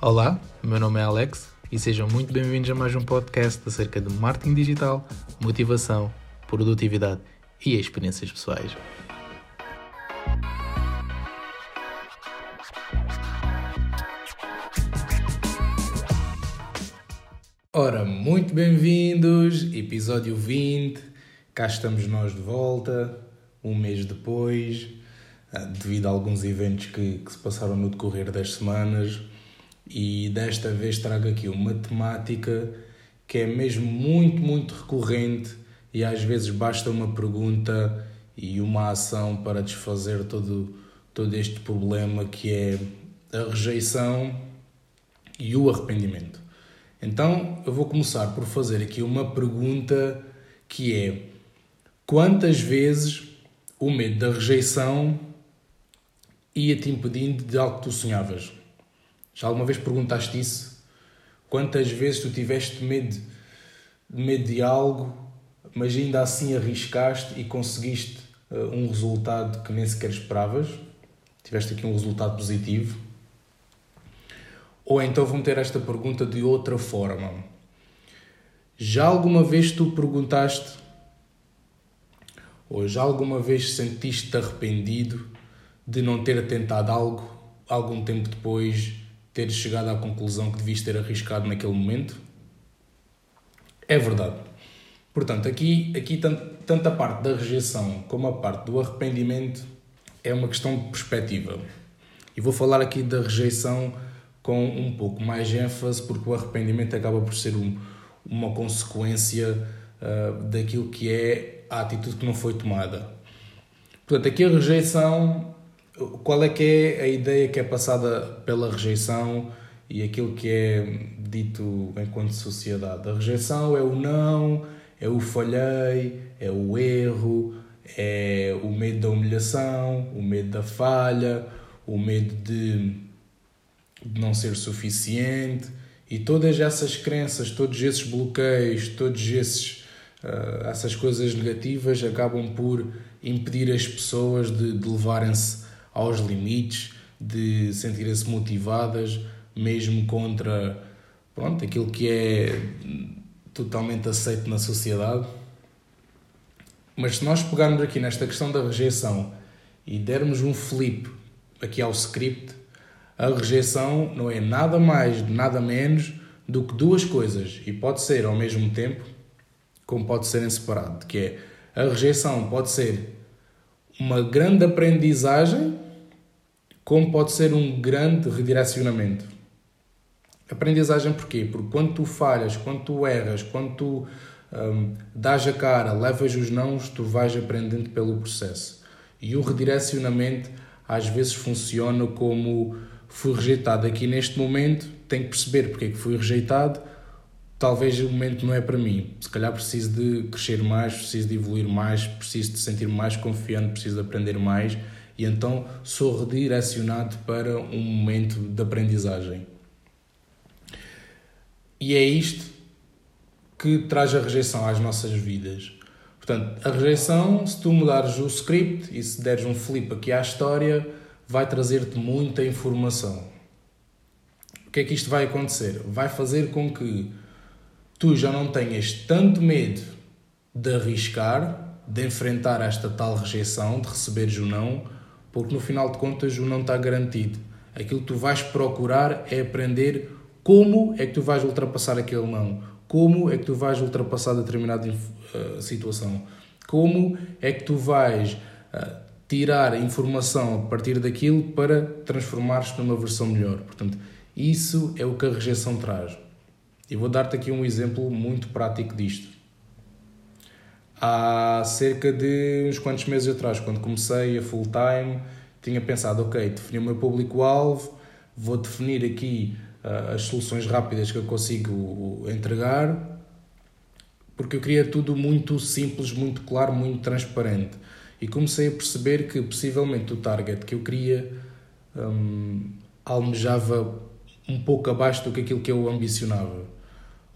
Olá, meu nome é Alex e sejam muito bem-vindos a mais um podcast acerca de marketing digital, motivação, produtividade e experiências pessoais. Ora, muito bem-vindos, episódio 20, cá estamos nós de volta, um mês depois, ah, devido a alguns eventos que, que se passaram no decorrer das semanas e desta vez trago aqui uma temática que é mesmo muito, muito recorrente e às vezes basta uma pergunta e uma ação para desfazer todo, todo este problema que é a rejeição e o arrependimento. Então eu vou começar por fazer aqui uma pergunta que é quantas vezes o medo da rejeição ia-te impedindo de algo que tu sonhavas? Já alguma vez perguntaste isso? Quantas vezes tu tiveste medo, medo de algo, mas ainda assim arriscaste e conseguiste uh, um resultado que nem sequer esperavas? Tiveste aqui um resultado positivo? Ou então vou meter esta pergunta de outra forma. Já alguma vez tu perguntaste, ou já alguma vez sentiste-te arrependido de não ter tentado algo algum tempo depois teres chegado à conclusão que devias ter arriscado naquele momento? É verdade. Portanto, aqui, aqui tanto a parte da rejeição como a parte do arrependimento é uma questão de perspectiva. E vou falar aqui da rejeição com um pouco mais ênfase, porque o arrependimento acaba por ser um, uma consequência uh, daquilo que é a atitude que não foi tomada. Portanto, aqui a rejeição qual é que é a ideia que é passada pela rejeição e aquilo que é dito enquanto sociedade? A rejeição é o não, é o falhei, é o erro, é o medo da humilhação, o medo da falha, o medo de, de não ser suficiente e todas essas crenças, todos esses bloqueios, todos esses uh, essas coisas negativas acabam por impedir as pessoas de, de levarem-se aos limites, de sentirem-se motivadas, mesmo contra pronto, aquilo que é totalmente aceito na sociedade. Mas se nós pegarmos aqui nesta questão da rejeição e dermos um flip aqui ao script, a rejeição não é nada mais, nada menos do que duas coisas e pode ser ao mesmo tempo, como pode ser em separado, que é a rejeição pode ser uma grande aprendizagem como pode ser um grande redirecionamento. Aprendizagem porquê? Porque quando tu falhas, quando tu erras, quando tu um, dás a cara, levas os nãos, tu vais aprendendo pelo processo. E o redirecionamento às vezes funciona como fui rejeitado aqui neste momento, tenho que perceber porque é que fui rejeitado, talvez o momento não é para mim. Se calhar preciso de crescer mais, preciso de evoluir mais, preciso de sentir mais confiante, preciso de aprender mais e então sou redirecionado para um momento de aprendizagem. E é isto que traz a rejeição às nossas vidas. Portanto, a rejeição, se tu mudares o script e se deres um flip aqui à história, vai trazer-te muita informação. O que é que isto vai acontecer? Vai fazer com que tu já não tenhas tanto medo de arriscar, de enfrentar esta tal rejeição, de receberes o não, porque no final de contas o não está garantido. Aquilo que tu vais procurar é aprender como é que tu vais ultrapassar aquele não, como é que tu vais ultrapassar determinada uh, situação, como é que tu vais uh, tirar informação a partir daquilo para transformar-te numa versão melhor. Portanto, isso é o que a rejeição traz. E vou dar-te aqui um exemplo muito prático disto há cerca de uns quantos meses atrás, quando comecei a full time, tinha pensado, ok, defini o meu público-alvo, vou definir aqui uh, as soluções rápidas que eu consigo entregar, porque eu queria tudo muito simples, muito claro, muito transparente. E comecei a perceber que possivelmente o target que eu queria um, almejava um pouco abaixo do que aquilo que eu ambicionava.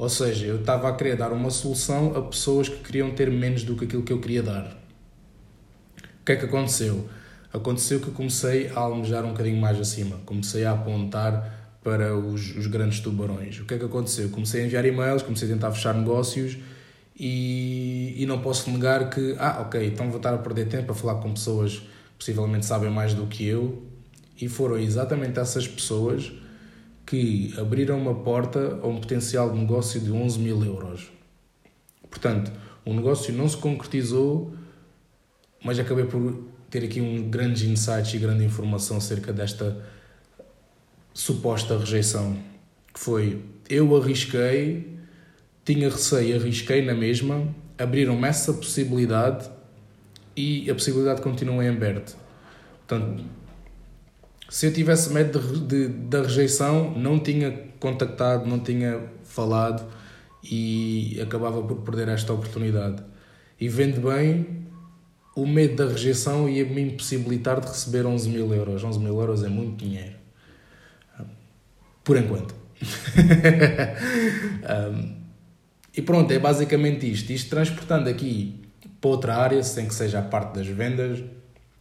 Ou seja, eu estava a querer dar uma solução a pessoas que queriam ter menos do que aquilo que eu queria dar. O que é que aconteceu? Aconteceu que comecei a almejar um bocadinho mais acima. Comecei a apontar para os, os grandes tubarões. O que é que aconteceu? Comecei a enviar e-mails, comecei a tentar fechar negócios e, e não posso negar que, ah, ok, então vou estar a perder tempo a falar com pessoas que possivelmente sabem mais do que eu e foram exatamente essas pessoas que abriram uma porta a um potencial de negócio de 11 mil euros. Portanto, o negócio não se concretizou, mas acabei por ter aqui um grandes insights e grande informação acerca desta suposta rejeição. Que foi, eu arrisquei, tinha receio, arrisquei na mesma, abriram-me essa possibilidade e a possibilidade continua em aberto. Portanto, se eu tivesse medo de, de, da rejeição, não tinha contactado, não tinha falado e acabava por perder esta oportunidade. E vendo bem, o medo da rejeição ia me impossibilitar de receber 11 mil euros. 11 mil euros é muito dinheiro. Por enquanto. um, e pronto, é basicamente isto. Isto transportando aqui para outra área, sem que seja a parte das vendas,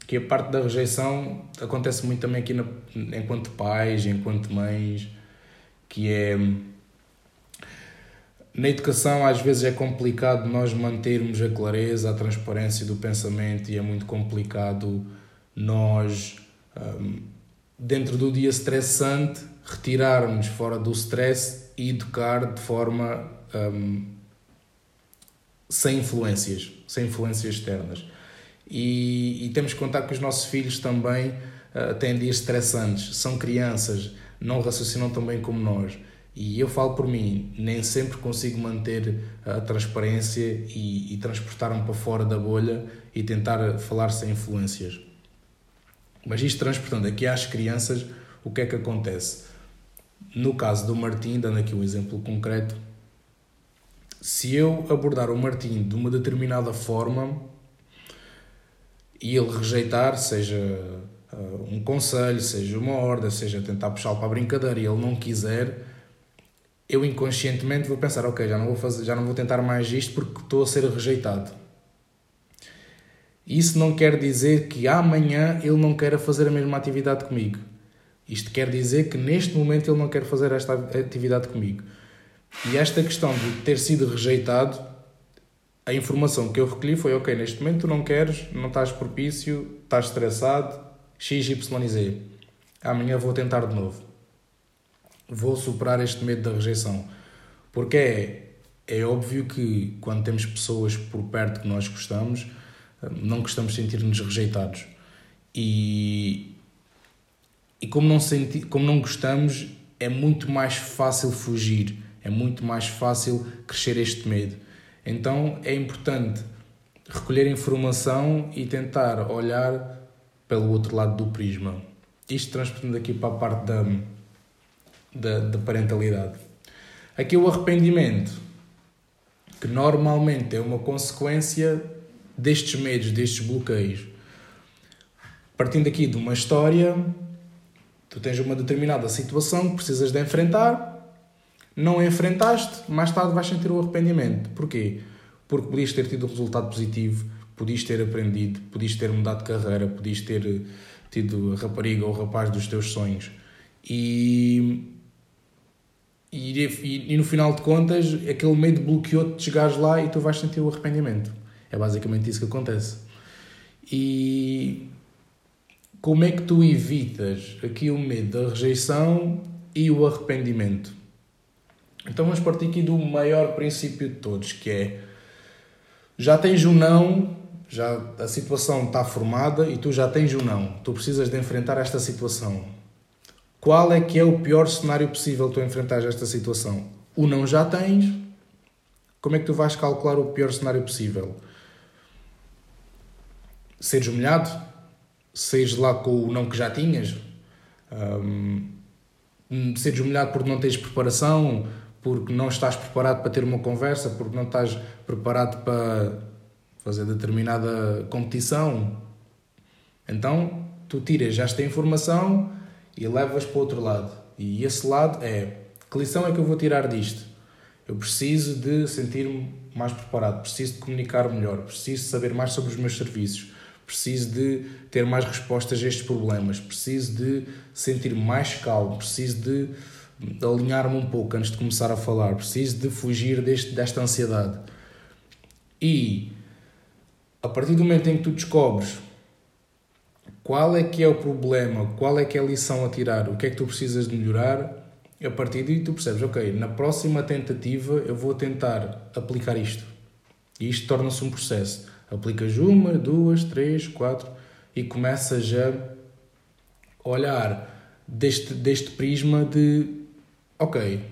que a parte da rejeição acontece muito também aqui na, enquanto pais, enquanto mães, que é na educação às vezes é complicado nós mantermos a clareza, a transparência do pensamento e é muito complicado nós um, dentro do dia estressante retirarmos fora do stress e educar de forma um, sem influências, sem influências externas e, e, temos que contar que os nossos filhos também uh, têm dias estressantes, são crianças, não raciocinam tão bem como nós. E eu falo por mim, nem sempre consigo manter a transparência e, e transportar-me para fora da bolha e tentar falar sem influências. Mas isto transportando aqui às crianças, o que é que acontece? No caso do Martim, dando aqui um exemplo concreto, se eu abordar o Martim de uma determinada forma, e ele rejeitar, seja uh, um conselho, seja uma ordem, seja tentar puxá-lo para a brincadeira e ele não quiser, eu inconscientemente vou pensar, ok, já não vou fazer, já não vou tentar mais isto porque estou a ser rejeitado. Isso não quer dizer que amanhã ele não queira fazer a mesma atividade comigo. Isto quer dizer que neste momento ele não quer fazer esta atividade comigo. E esta questão de ter sido rejeitado a informação que eu recolhi foi: ok, neste momento tu não queres, não estás propício, estás estressado, X, Y e Z. Amanhã vou tentar de novo. Vou superar este medo da rejeição. Porque é, é óbvio que quando temos pessoas por perto que nós gostamos, não gostamos de sentir-nos rejeitados. E, e como, não senti, como não gostamos, é muito mais fácil fugir, é muito mais fácil crescer este medo. Então é importante recolher informação e tentar olhar pelo outro lado do prisma. Isto transportando aqui para a parte da, da, da parentalidade. Aqui o arrependimento, que normalmente é uma consequência destes medos, destes bloqueios. Partindo aqui de uma história, tu tens uma determinada situação que precisas de enfrentar, não enfrentaste, mais tarde vais sentir o arrependimento. Porquê? Porque podias ter tido um resultado positivo, podias ter aprendido, podias ter mudado de carreira, podias ter eh, tido a rapariga ou o rapaz dos teus sonhos. E, e, e, e no final de contas, aquele medo bloqueou-te de chegares lá e tu vais sentir o arrependimento. É basicamente isso que acontece. E como é que tu evitas aqui o medo da rejeição e o arrependimento? Então vamos partir aqui do maior princípio de todos, que é já tens um não, já a situação está formada e tu já tens um não. Tu precisas de enfrentar esta situação. Qual é que é o pior cenário possível tu enfrentar esta situação? O não já tens. Como é que tu vais calcular o pior cenário possível? Seres humilhado? Saires lá com o não que já tinhas? Um, seres humilhado porque não tens preparação? Porque não estás preparado para ter uma conversa, porque não estás preparado para fazer determinada competição. Então, tu tiras esta informação e levas para o outro lado. E esse lado é: que lição é que eu vou tirar disto? Eu preciso de sentir-me mais preparado, preciso de comunicar melhor, preciso de saber mais sobre os meus serviços, preciso de ter mais respostas a estes problemas, preciso de sentir mais calmo, preciso de alinhar-me um pouco antes de começar a falar, preciso de fugir deste, desta ansiedade. E a partir do momento em que tu descobres qual é que é o problema, qual é que é a lição a tirar, o que é que tu precisas de melhorar, a partir daí tu percebes, ok, na próxima tentativa eu vou tentar aplicar isto. E isto torna-se um processo. Aplicas uma, duas, três, quatro e começas a olhar deste, deste prisma de ok,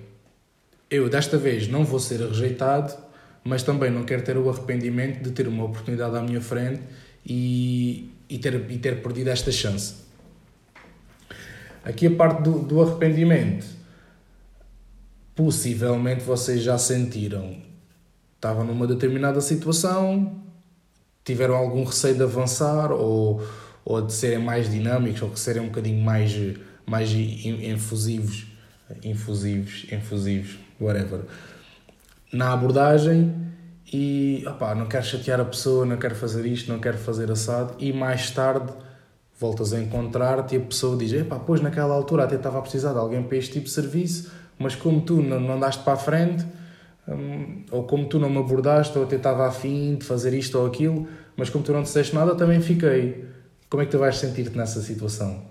eu desta vez não vou ser rejeitado, mas também não quero ter o arrependimento de ter uma oportunidade à minha frente e, e, ter, e ter perdido esta chance. Aqui a parte do, do arrependimento, possivelmente vocês já sentiram. Estavam numa determinada situação, tiveram algum receio de avançar ou, ou de serem mais dinâmicos ou de serem um bocadinho mais, mais infusivos, infusivos, infusivos, whatever, na abordagem e opá, não quero chatear a pessoa, não quero fazer isto, não quero fazer assado e mais tarde voltas a encontrar-te e a pessoa diz, epá, pois naquela altura até estava a precisar de alguém para este tipo de serviço, mas como tu não, andaste para a frente, hum, ou como tu não me abordaste, ou até estava afim de fazer isto ou aquilo, mas como tu não disseste nada, também fiquei. Como é que tu vais sentir-te nessa situação?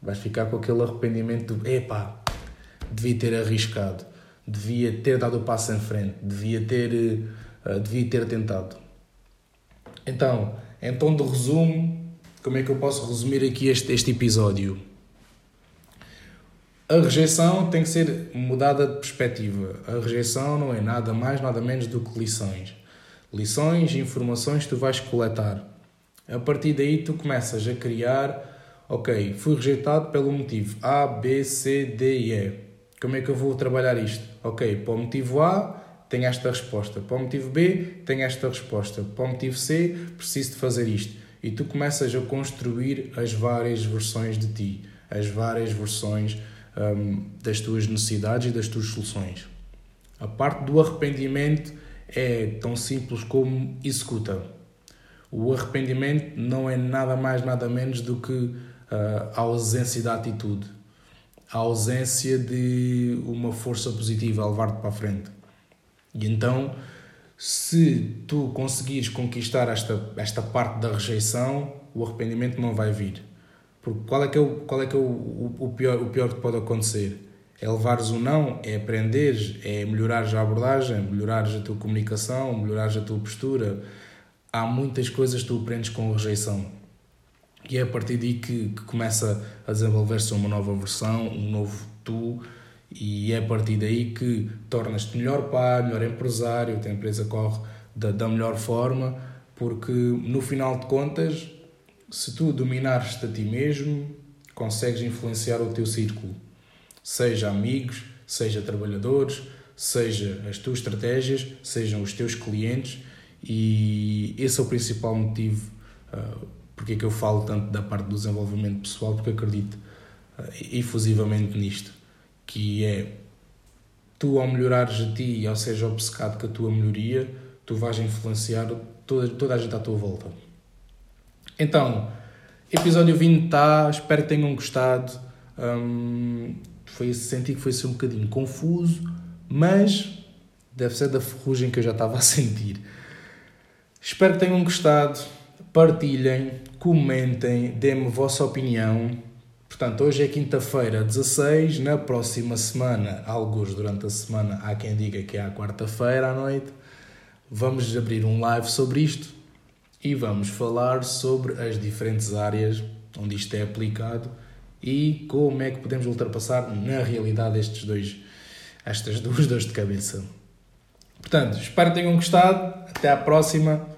Vais ficar com aquele arrependimento do, epá, devia ter arriscado, devia ter dado o passo em frente, devia ter uh, devia ter tentado. Então, em tom de resumo, como é que eu posso resumir aqui este, este episódio? A rejeição tem que ser mudada de perspectiva. A rejeição não é nada mais, nada menos do que lições. Lições e informações que tu vais coletar. A partir daí tu começas a criar, ok, fui rejeitado pelo motivo A, B, C, D e E. Como é que eu vou trabalhar isto? Ok, para o motivo A, tenho esta resposta. Para o motivo B, tenho esta resposta. Para o motivo C, preciso de fazer isto. E tu começas a construir as várias versões de ti, as várias versões um, das tuas necessidades e das tuas soluções. A parte do arrependimento é tão simples como executa. O arrependimento não é nada mais, nada menos do que uh, a ausência de atitude, a ausência de uma força positiva a levar-te para a frente. E então, se tu conseguires conquistar esta, esta parte da rejeição, o arrependimento não vai vir. Porque qual é que é o, qual é, que é o, o, o pior, o pior que pode acontecer? É levares o não, é aprenderes, é melhorares a abordagem, melhorares a tua comunicação, melhorares a tua postura. Há muitas coisas que tu aprendes com a rejeição. E é a partir daí que, que começa a desenvolver-se uma nova versão, um novo tu, e é a partir daí que tornas-te melhor pai, melhor empresário, a tua empresa corre da, da melhor forma, porque no final de contas, se tu dominares-te a ti mesmo, consegues influenciar o teu círculo, seja amigos, seja trabalhadores, seja as tuas estratégias, sejam os teus clientes, e esse é o principal motivo uh, porque é que eu falo tanto da parte do desenvolvimento pessoal, porque acredito uh, efusivamente nisto que é tu ao melhorares a ti ao seres obcecado com a tua melhoria, tu vais influenciar toda, toda a gente à tua volta. Então, episódio 20 está, espero que tenham gostado. Um, foi, senti que foi ser um bocadinho confuso, mas deve ser da ferrugem que eu já estava a sentir. Espero que tenham gostado. Partilhem, comentem, dê-me a vossa opinião. Portanto, hoje é quinta-feira, 16. Na próxima semana, alguns durante a semana, há quem diga que é à quarta-feira à noite, vamos abrir um live sobre isto e vamos falar sobre as diferentes áreas onde isto é aplicado e como é que podemos ultrapassar na realidade estes dois, estas duas dores de cabeça. Portanto, espero que tenham gostado. Até à próxima.